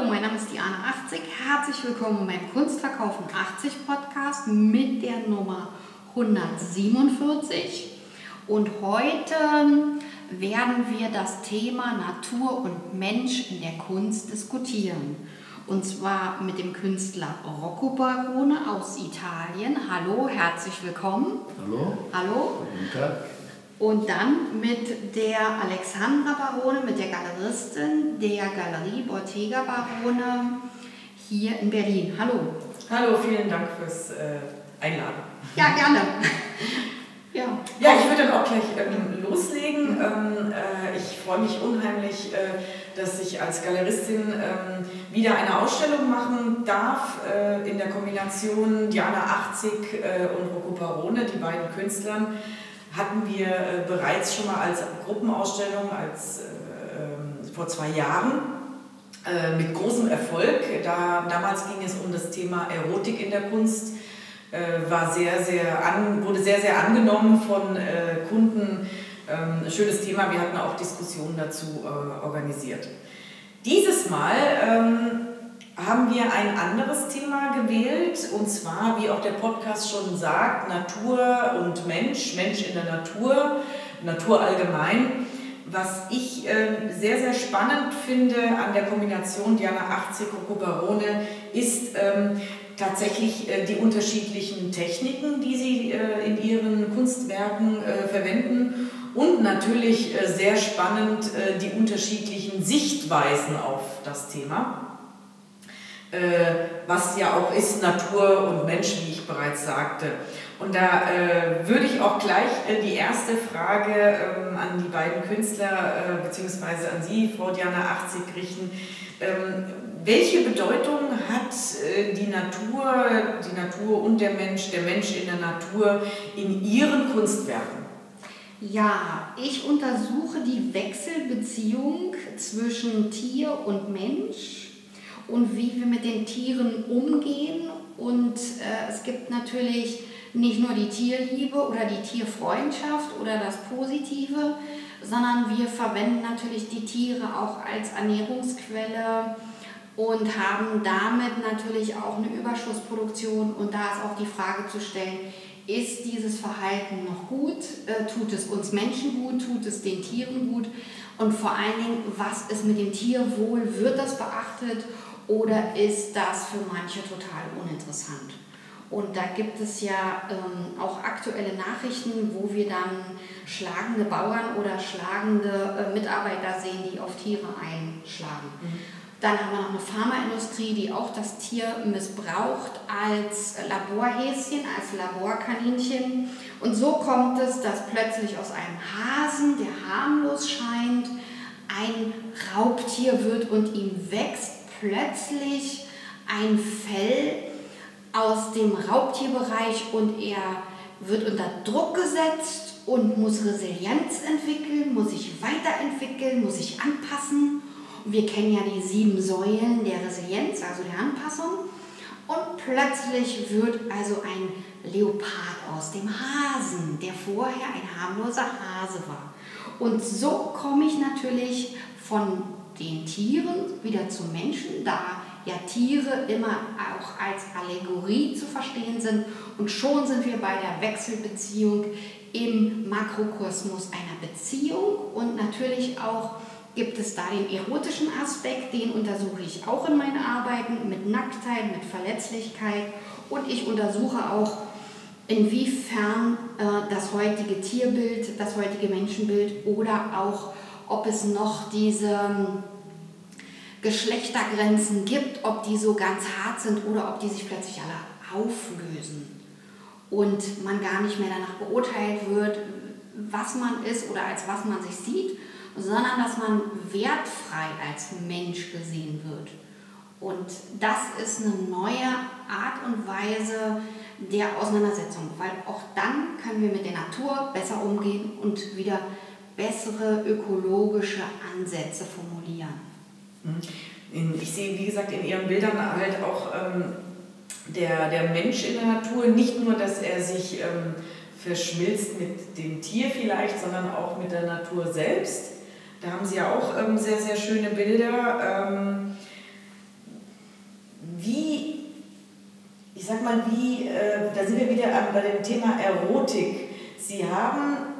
Hallo, mein Name ist Diana 80. Herzlich willkommen beim Kunstverkaufen 80 Podcast mit der Nummer 147. Und heute werden wir das Thema Natur und Mensch in der Kunst diskutieren. Und zwar mit dem Künstler Rocco Barone aus Italien. Hallo, herzlich willkommen. Hallo. Hallo. Guten Tag. Und dann mit der Alexandra Barone, mit der Galeristin der Galerie Bottega Barone hier in Berlin. Hallo. Hallo, vielen Dank fürs äh, Einladen. Ja, gerne. ja. ja, ich würde dann auch gleich ähm, loslegen. Ähm, äh, ich freue mich unheimlich, äh, dass ich als Galeristin ähm, wieder eine Ausstellung machen darf äh, in der Kombination Diana 80 äh, und Rocco Barone, die beiden Künstlern hatten wir äh, bereits schon mal als Gruppenausstellung als, äh, vor zwei Jahren äh, mit großem Erfolg. Da, damals ging es um das Thema Erotik in der Kunst. Äh, war sehr, sehr an, wurde sehr, sehr angenommen von äh, Kunden. Ähm, schönes Thema, wir hatten auch Diskussionen dazu organisiert. Dieses Mal ähm, haben wir ein anderes Thema gewählt, und zwar, wie auch der Podcast schon sagt, Natur und Mensch, Mensch in der Natur, Natur allgemein. Was ich äh, sehr, sehr spannend finde an der Kombination Diana 80 Coco Barone ist ähm, tatsächlich äh, die unterschiedlichen Techniken, die sie äh, in ihren Kunstwerken äh, verwenden und natürlich äh, sehr spannend äh, die unterschiedlichen Sichtweisen auf das Thema. Äh, was ja auch ist Natur und Mensch, wie ich bereits sagte. Und da äh, würde ich auch gleich äh, die erste Frage ähm, an die beiden Künstler äh, beziehungsweise an Sie, Frau Diana 80, richten. Ähm, welche Bedeutung hat äh, die Natur, die Natur und der Mensch, der Mensch in der Natur in Ihren Kunstwerken? Ja, ich untersuche die Wechselbeziehung zwischen Tier und Mensch und wie wir mit den Tieren umgehen. Und äh, es gibt natürlich nicht nur die Tierliebe oder die Tierfreundschaft oder das Positive, sondern wir verwenden natürlich die Tiere auch als Ernährungsquelle und haben damit natürlich auch eine Überschussproduktion. Und da ist auch die Frage zu stellen, ist dieses Verhalten noch gut? Äh, tut es uns Menschen gut? Tut es den Tieren gut? Und vor allen Dingen, was ist mit dem Tierwohl? Wird das beachtet? Oder ist das für manche total uninteressant? Und da gibt es ja ähm, auch aktuelle Nachrichten, wo wir dann schlagende Bauern oder schlagende äh, Mitarbeiter sehen, die auf Tiere einschlagen. Mhm. Dann haben wir noch eine Pharmaindustrie, die auch das Tier missbraucht als Laborhäschen, als Laborkaninchen. Und so kommt es, dass plötzlich aus einem Hasen, der harmlos scheint, ein Raubtier wird und ihm wächst plötzlich ein Fell aus dem Raubtierbereich und er wird unter Druck gesetzt und muss Resilienz entwickeln, muss sich weiterentwickeln, muss sich anpassen. Und wir kennen ja die sieben Säulen der Resilienz, also der Anpassung. Und plötzlich wird also ein Leopard aus dem Hasen, der vorher ein harmloser Hase war. Und so komme ich natürlich von den Tieren wieder zum Menschen, da ja Tiere immer auch als Allegorie zu verstehen sind. Und schon sind wir bei der Wechselbeziehung im Makrokosmos einer Beziehung. Und natürlich auch gibt es da den erotischen Aspekt, den untersuche ich auch in meinen Arbeiten mit Nacktheit, mit Verletzlichkeit. Und ich untersuche auch, inwiefern äh, das heutige Tierbild, das heutige Menschenbild oder auch ob es noch diese ähm, Geschlechtergrenzen gibt, ob die so ganz hart sind oder ob die sich plötzlich alle auflösen und man gar nicht mehr danach beurteilt wird, was man ist oder als was man sich sieht, sondern dass man wertfrei als Mensch gesehen wird. Und das ist eine neue Art und Weise der Auseinandersetzung, weil auch dann können wir mit der Natur besser umgehen und wieder bessere ökologische Ansätze formulieren. Mhm. Ich sehe, wie gesagt, in Ihren Bildern halt auch ähm, der, der Mensch in der Natur, nicht nur, dass er sich ähm, verschmilzt mit dem Tier vielleicht, sondern auch mit der Natur selbst. Da haben Sie ja auch ähm, sehr, sehr schöne Bilder. Ähm, wie, ich sag mal, wie, äh, da sind wir wieder ähm, bei dem Thema Erotik. Sie haben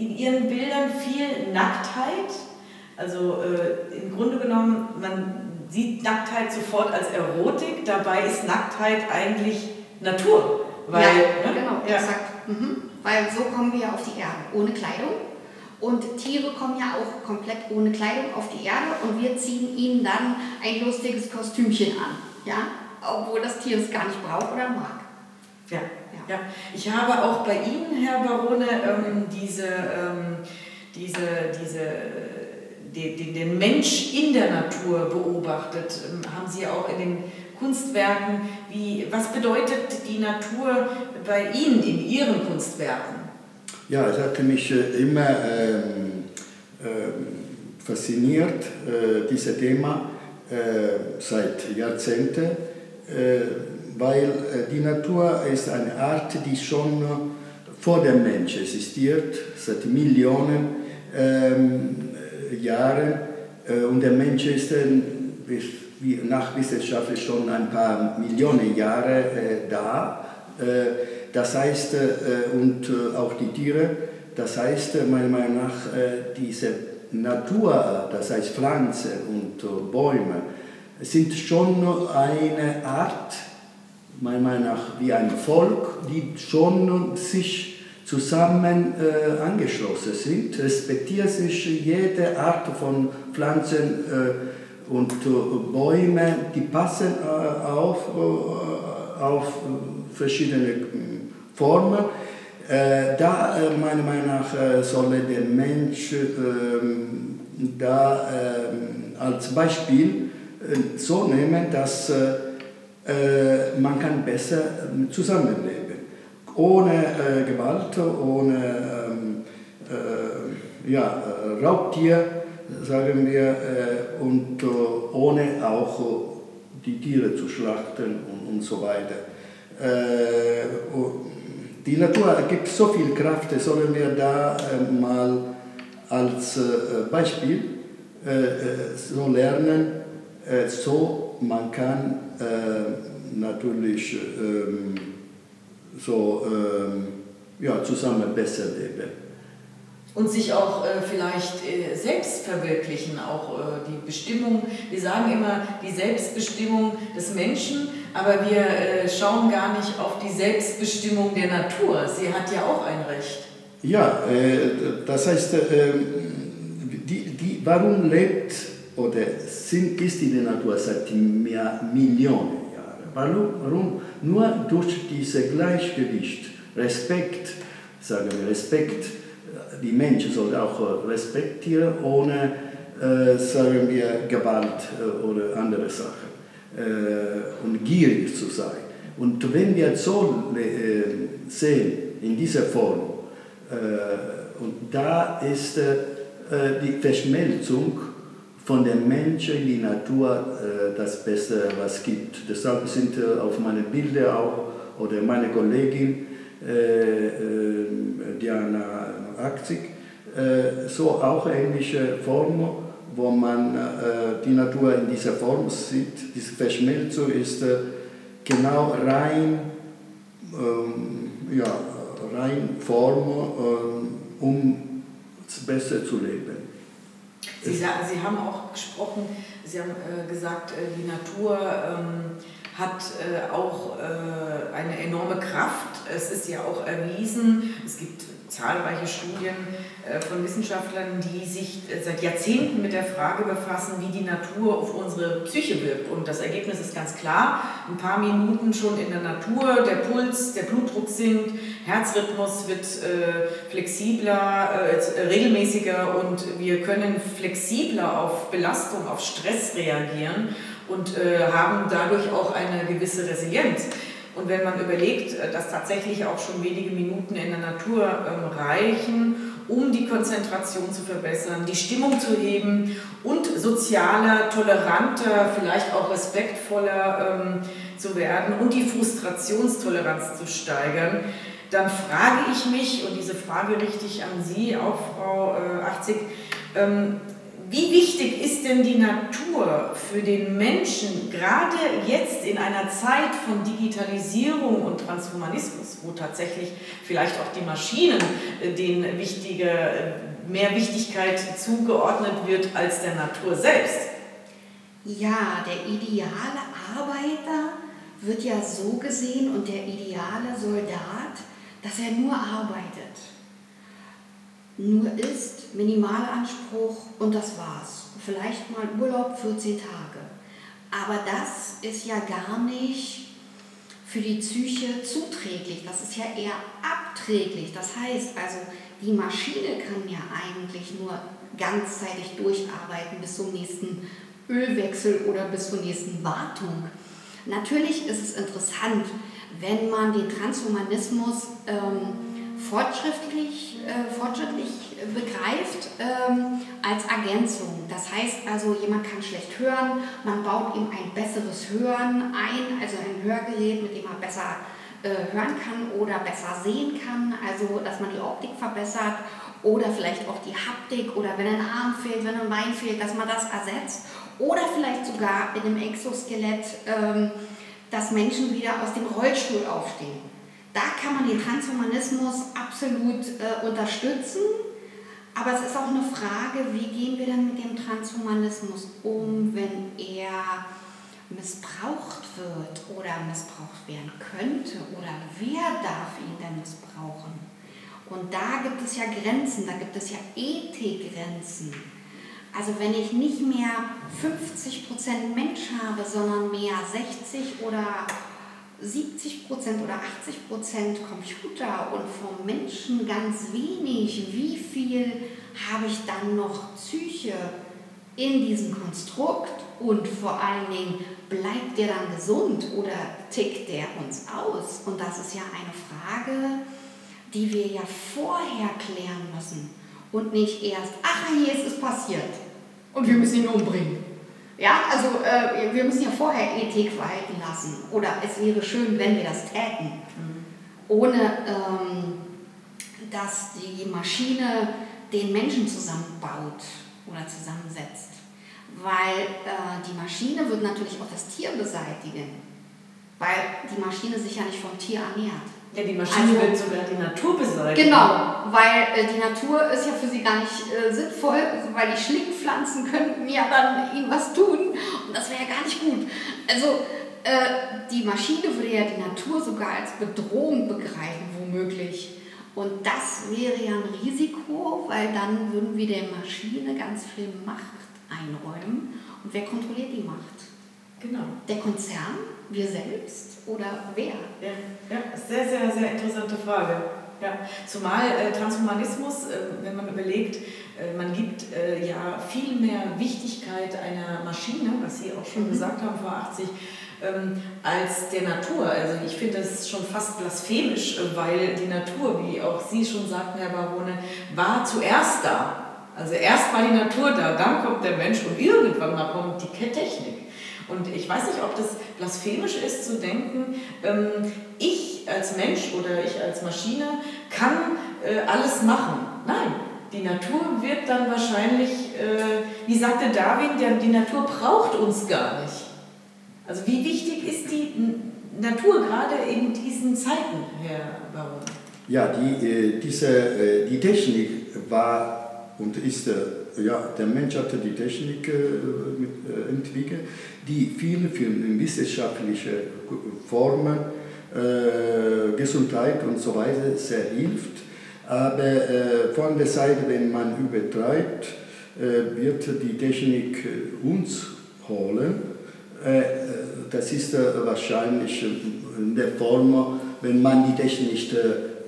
in Ihren Bildern viel Nacktheit. Also äh, im Grunde genommen, man sieht Nacktheit sofort als Erotik, dabei ist Nacktheit eigentlich Natur. Weil, ja, ne? genau, ja. exakt. Mhm. Weil so kommen wir auf die Erde, ohne Kleidung. Und Tiere kommen ja auch komplett ohne Kleidung auf die Erde und wir ziehen ihnen dann ein lustiges Kostümchen an. Ja? Obwohl das Tier es gar nicht braucht oder mag. Ja. Ja. Ich habe auch bei Ihnen, Herr Barone, ähm, diese, ähm, diese, diese den, den, den Mensch in der Natur beobachtet. Ähm, haben Sie auch in den Kunstwerken, wie, was bedeutet die Natur bei Ihnen in Ihren Kunstwerken? Ja, es hat mich äh, immer ähm, äh, fasziniert, äh, dieses Thema, äh, seit Jahrzehnten, äh, weil äh, die Natur ist eine Art, die schon vor dem Menschen existiert, seit Millionen ähm, Jahren. und der Mensch ist nach Wissenschaft schon ein paar Millionen Jahre da. Das heißt, und auch die Tiere, das heißt, meiner Meinung nach, diese Natur, das heißt Pflanzen und Bäume, sind schon eine Art, meiner Meinung nach, wie ein Volk, die schon sich zusammen äh, angeschlossen sind, respektieren sich jede Art von Pflanzen äh, und äh, Bäume, die passen äh, auf, äh, auf verschiedene Formen. Äh, da, meiner Meinung nach, soll der Mensch ähm, da ähm, als Beispiel so nehmen, dass man kann besser zusammenleben ohne äh, Gewalt, ohne ähm, äh, ja, Raubtier, sagen wir, äh, und äh, ohne auch die Tiere zu schlachten und, und so weiter. Äh, die Natur gibt so viel Kraft, sollen wir da äh, mal als Beispiel so lernen, so man kann natürlich ähm, so ähm, ja, zusammen besser leben. Und sich auch äh, vielleicht äh, selbst verwirklichen, auch äh, die Bestimmung. Wir sagen immer die Selbstbestimmung des Menschen, aber wir äh, schauen gar nicht auf die Selbstbestimmung der Natur. Sie hat ja auch ein Recht. Ja, äh, das heißt, die, die, warum lebt oder sind, ist die Natur seit mehr Millionen Jahren? Warum, nur durch dieses Gleichgewicht, Respekt, sagen wir Respekt, die Menschen sollten auch respektieren, ohne, äh, sagen wir, Gewalt äh, oder andere Sachen äh, und gierig zu sein. Und wenn wir so äh, sehen, in dieser Form, äh, und da ist äh, die Verschmelzung von dem Menschen in die Natur äh, das Beste, was gibt. Deshalb sind äh, auf meinen Bildern auch, oder meine Kollegin äh, Diana Akzig, so auch ähnliche Formen, wo man die Natur in dieser Form sieht. Diese Verschmelzung ist genau rein, ähm, ja, rein Form, um besser zu leben. Sie, Sie haben auch gesprochen, Sie haben äh, gesagt, äh, die Natur ähm, hat äh, auch äh, eine enorme Kraft. Es ist ja auch erwiesen, es gibt zahlreiche Studien von Wissenschaftlern, die sich äh, seit Jahrzehnten mit der Frage befassen, wie die Natur auf unsere Psyche wirkt. Und das Ergebnis ist ganz klar. Ein paar Minuten schon in der Natur, der Puls, der Blutdruck sinkt, Herzrhythmus wird äh, flexibler, äh, regelmäßiger und wir können flexibler auf Belastung, auf Stress reagieren und äh, haben dadurch auch eine gewisse Resilienz. Und wenn man überlegt, äh, dass tatsächlich auch schon wenige Minuten in der Natur ähm, reichen, um die Konzentration zu verbessern, die Stimmung zu heben und sozialer, toleranter, vielleicht auch respektvoller ähm, zu werden und die Frustrationstoleranz zu steigern, dann frage ich mich, und diese Frage richte ich an Sie, auch Frau äh, 80, ähm, wie wichtig ist denn die Natur für den Menschen, gerade jetzt in einer Zeit von Digitalisierung und Transhumanismus, wo tatsächlich vielleicht auch die Maschinen äh, den wichtige, äh, mehr Wichtigkeit zugeordnet wird als der Natur selbst? Ja, der ideale Arbeiter wird ja so gesehen und der ideale Soldat, dass er nur arbeitet. Nur ist, Minimalanspruch und das war's. Vielleicht mal Urlaub 14 Tage. Aber das ist ja gar nicht für die Psyche zuträglich. Das ist ja eher abträglich. Das heißt also, die Maschine kann ja eigentlich nur ganzzeitig durcharbeiten bis zum nächsten Ölwechsel oder bis zur nächsten Wartung. Natürlich ist es interessant, wenn man den Transhumanismus ähm, fortschrittlich, äh, fortschrittlich begreift ähm, als Ergänzung. Das heißt also, jemand kann schlecht hören, man baut ihm ein besseres Hören ein, also ein Hörgerät, mit dem er besser äh, hören kann oder besser sehen kann, also dass man die Optik verbessert oder vielleicht auch die Haptik oder wenn ein Arm fehlt, wenn ein Bein fehlt, dass man das ersetzt oder vielleicht sogar in einem Exoskelett, ähm, dass Menschen wieder aus dem Rollstuhl aufstehen. Da kann man den Transhumanismus absolut äh, unterstützen, aber es ist auch eine Frage, wie gehen wir denn mit dem Transhumanismus um, wenn er missbraucht wird oder missbraucht werden könnte oder wer darf ihn denn missbrauchen? Und da gibt es ja Grenzen, da gibt es ja Ethikgrenzen. Also wenn ich nicht mehr 50% Mensch habe, sondern mehr 60 oder 70% oder 80% Computer und vom Menschen ganz wenig, wie viel habe ich dann noch Psyche in diesem Konstrukt und vor allen Dingen bleibt der dann gesund oder tickt der uns aus? Und das ist ja eine Frage, die wir ja vorher klären müssen und nicht erst, ach, hier ist es passiert und wir müssen ihn umbringen. Ja, also äh, wir müssen ja vorher Ethik walten lassen oder es wäre schön, wenn wir das täten, mhm. ohne ähm, dass die Maschine den Menschen zusammenbaut oder zusammensetzt. Weil äh, die Maschine wird natürlich auch das Tier beseitigen, weil die Maschine sich ja nicht vom Tier ernährt. Ja, die Maschine also, wird sogar die Natur beseitigen. Genau, weil äh, die Natur ist ja für sie gar nicht äh, sinnvoll, also, weil die Schlingpflanzen könnten ja dann ihnen was tun und das wäre ja gar nicht gut. Also äh, die Maschine würde ja die Natur sogar als Bedrohung begreifen, womöglich. Und das wäre ja ein Risiko, weil dann würden wir der Maschine ganz viel Macht einräumen. Und wer kontrolliert die Macht? Genau. Der Konzern, wir selbst oder wer? Ja, ja sehr, sehr, sehr interessante Frage. Ja. Zumal äh, Transhumanismus, äh, wenn man überlegt, äh, man gibt äh, ja viel mehr Wichtigkeit einer Maschine, was Sie auch schon mhm. gesagt haben vor 80 ähm, als der Natur. Also ich finde das schon fast blasphemisch, äh, weil die Natur, wie auch Sie schon sagten, Herr Barone, war zuerst da. Also erst war die Natur da, dann kommt der Mensch und irgendwann mal kommt die Technik. Und ich weiß nicht, ob das blasphemisch ist zu denken, ähm, ich als Mensch oder ich als Maschine kann äh, alles machen. Nein, die Natur wird dann wahrscheinlich, äh, wie sagte Darwin, der, die Natur braucht uns gar nicht. Also wie wichtig ist die Natur gerade in diesen Zeiten, Herr Baron? Ja, die, äh, diese, äh, die Technik war und ist äh, ja, der Mensch hatte die Technik äh, äh, entwickelt, die viele für wissenschaftliche Formen, äh, Gesundheit und so weiter sehr hilft. Aber äh, von der Seite, wenn man übertreibt, äh, wird die Technik uns holen. Äh, das ist wahrscheinlich in der Form, wenn man die Technik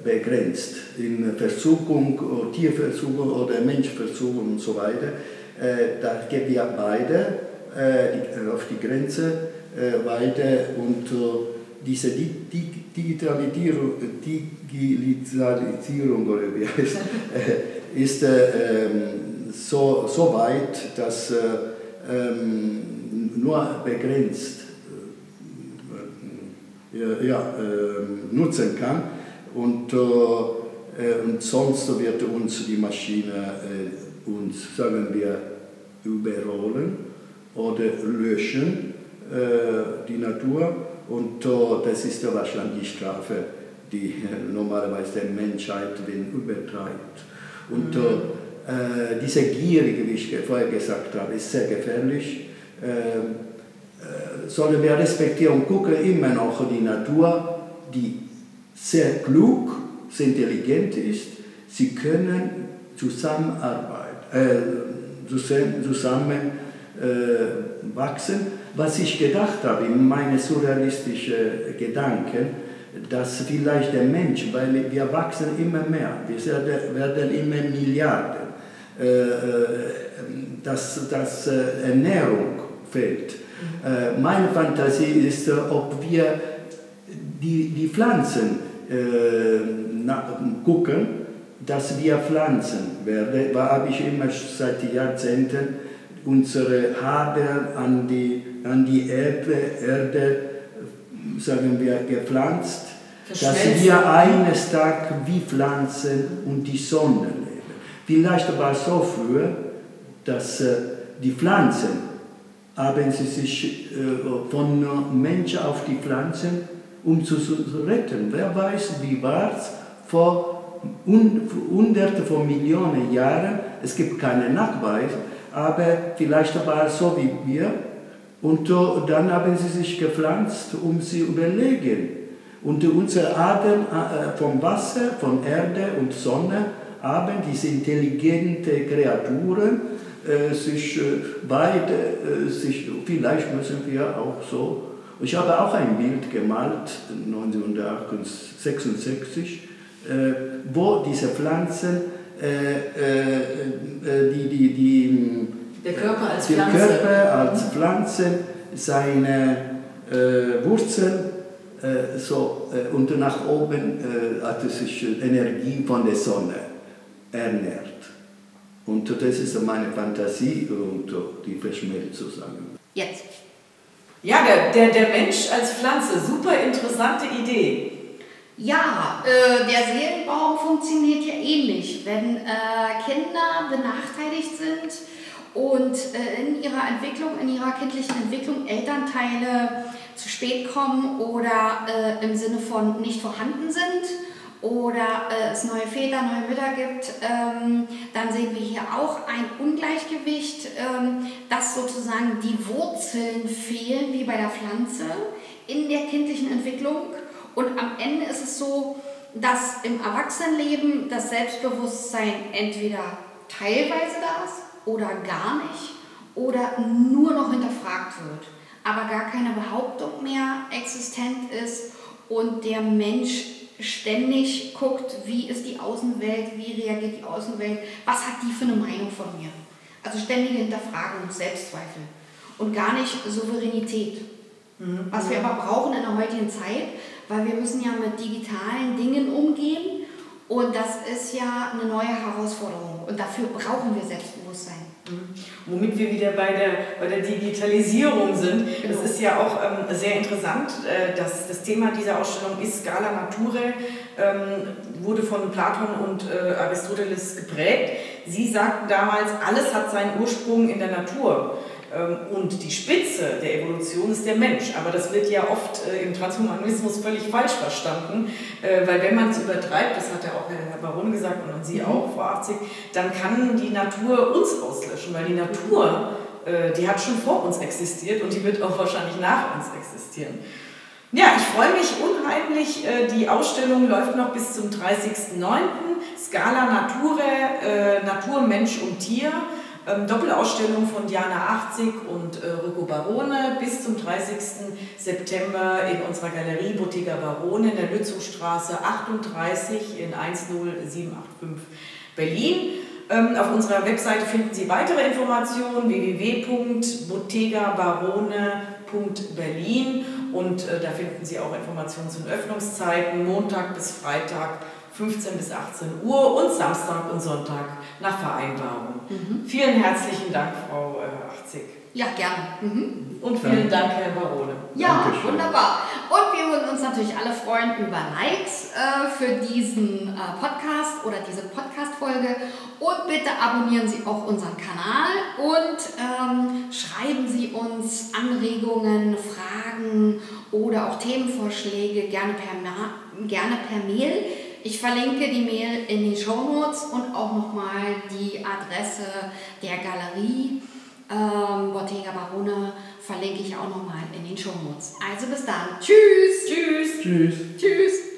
begrenzt. In Versuchung, Tierversuchung oder Menschversuchung und so weiter. Äh, da gehen wir beide äh, auf die Grenze äh, weiter und diese Digitalisierung, Digitalisierung oder wie heißt, ist ähm, so, so weit, dass ähm, nur begrenzt ja, nutzen kann. Und, äh, und sonst wird uns die Maschine, äh, uns, sagen wir, überrollen oder löschen, äh, die Natur. Und äh, das ist ja wahrscheinlich die Strafe, die normalerweise der Menschheit übertreibt. Und mhm. äh, diese Gierige, wie ich vorher gesagt habe, ist sehr gefährlich. Ähm, äh, sollen wir respektieren und gucken immer noch die Natur, die sehr klug, sehr intelligent ist. Sie können zusammenarbeiten, äh, zusammen, zusammen äh, wachsen. Was ich gedacht habe in meine surrealistischen Gedanken, dass vielleicht der Mensch, weil wir wachsen immer mehr, wir werden immer Milliarden, äh, äh, dass, dass äh, Ernährung fehlt. Mhm. Meine Fantasie ist, ob wir die, die Pflanzen gucken, dass wir Pflanzen werden, da habe ich immer seit Jahrzehnten unsere Hader an die, an die Erde, Erde, sagen wir, gepflanzt, dass wir eines Tages wie Pflanzen und die Sonne leben. Vielleicht war es so früher, dass äh, die Pflanzen haben sie sich äh, von Menschen auf die Pflanzen, um zu retten. Wer weiß, wie war es vor hunderte von Millionen Jahren. Es gibt keinen Nachweis, aber vielleicht war es so wie wir. Und dann haben sie sich gepflanzt, um sie überlegen. Und unser Atem äh, vom Wasser, von Erde und Sonne haben diese intelligente Kreaturen äh, sich äh, beide, äh, sich, vielleicht müssen wir auch so. Ich habe auch ein Bild gemalt, 1966, äh, wo diese Pflanzen, die, die, die, der Körper als der Pflanze, Körper als Pflanze seine Wurzeln so, und nach oben hat es sich Energie von der Sonne ernährt. Und das ist meine Fantasie und die verschmilzt zusammen. Jetzt. Ja, der, der, der Mensch als Pflanze, super interessante Idee. Ja, äh, der Seelenbaum funktioniert ja ähnlich. Wenn äh, Kinder benachteiligt sind und äh, in ihrer Entwicklung, in ihrer kindlichen Entwicklung Elternteile zu spät kommen oder äh, im Sinne von nicht vorhanden sind oder äh, es neue Väter, neue Mütter gibt, ähm, dann sehen wir hier auch ein Ungleichgewicht, ähm, dass sozusagen die Wurzeln fehlen, wie bei der Pflanze, in der kindlichen Entwicklung. Und am Ende ist es so, dass im Erwachsenenleben das Selbstbewusstsein entweder teilweise da ist oder gar nicht oder nur noch hinterfragt wird, aber gar keine Behauptung mehr existent ist und der Mensch ständig guckt, wie ist die Außenwelt, wie reagiert die Außenwelt, was hat die für eine Meinung von mir. Also ständige Hinterfragung, Selbstzweifel und gar nicht Souveränität. Mhm. Was wir aber brauchen in der heutigen Zeit, weil wir müssen ja mit digitalen Dingen umgehen und das ist ja eine neue Herausforderung und dafür brauchen wir Selbstbewusstsein. Mhm. Womit wir wieder bei der, bei der Digitalisierung sind. Genau. Das ist ja auch ähm, sehr interessant. Äh, dass das Thema dieser Ausstellung ist Scala Naturae, ähm, wurde von Platon und äh, Aristoteles geprägt. Sie sagten damals, alles hat seinen Ursprung in der Natur. Ähm, und die Spitze der Evolution ist der Mensch. Aber das wird ja oft äh, im Transhumanismus völlig falsch verstanden, äh, weil wenn man es übertreibt, das hat ja auch Herr Baron gesagt und Sie mhm. auch, Frau 80, dann kann die Natur uns auslöschen, weil die Natur, äh, die hat schon vor uns existiert und die wird auch wahrscheinlich nach uns existieren. Ja, ich freue mich unheimlich. Die Ausstellung läuft noch bis zum 30.09. Scala Nature, Natur, Mensch und Tier. Ähm, Doppelausstellung von Diana 80 und äh, Rico Barone bis zum 30. September in unserer Galerie Bottega Barone in der Lützowstraße 38 in 10785 Berlin. Ähm, auf unserer Webseite finden Sie weitere Informationen www.bottegabarone.berlin und äh, da finden Sie auch Informationen zu den Öffnungszeiten, Montag bis Freitag 15 bis 18 Uhr und Samstag und Sonntag nach Vereinbarung. Mhm. Vielen herzlichen Dank, Frau äh, 80. Ja, gerne. Mhm. Und vielen Dank, Herr Barone. Ja, Dankeschön. wunderbar. Und wir würden uns natürlich alle freuen über Likes äh, für diesen äh, Podcast oder diese Podcast-Folge. Und bitte abonnieren Sie auch unseren Kanal und ähm, schreiben Sie uns Anregungen, Fragen oder auch Themenvorschläge gerne per, gerne per Mail. Ich verlinke die Mail in den Show Notes und auch nochmal die Adresse der Galerie ähm, Bottega Barona verlinke ich auch nochmal in den Show Notes. Also bis dann. Tschüss. Tschüss. Tschüss. Tschüss.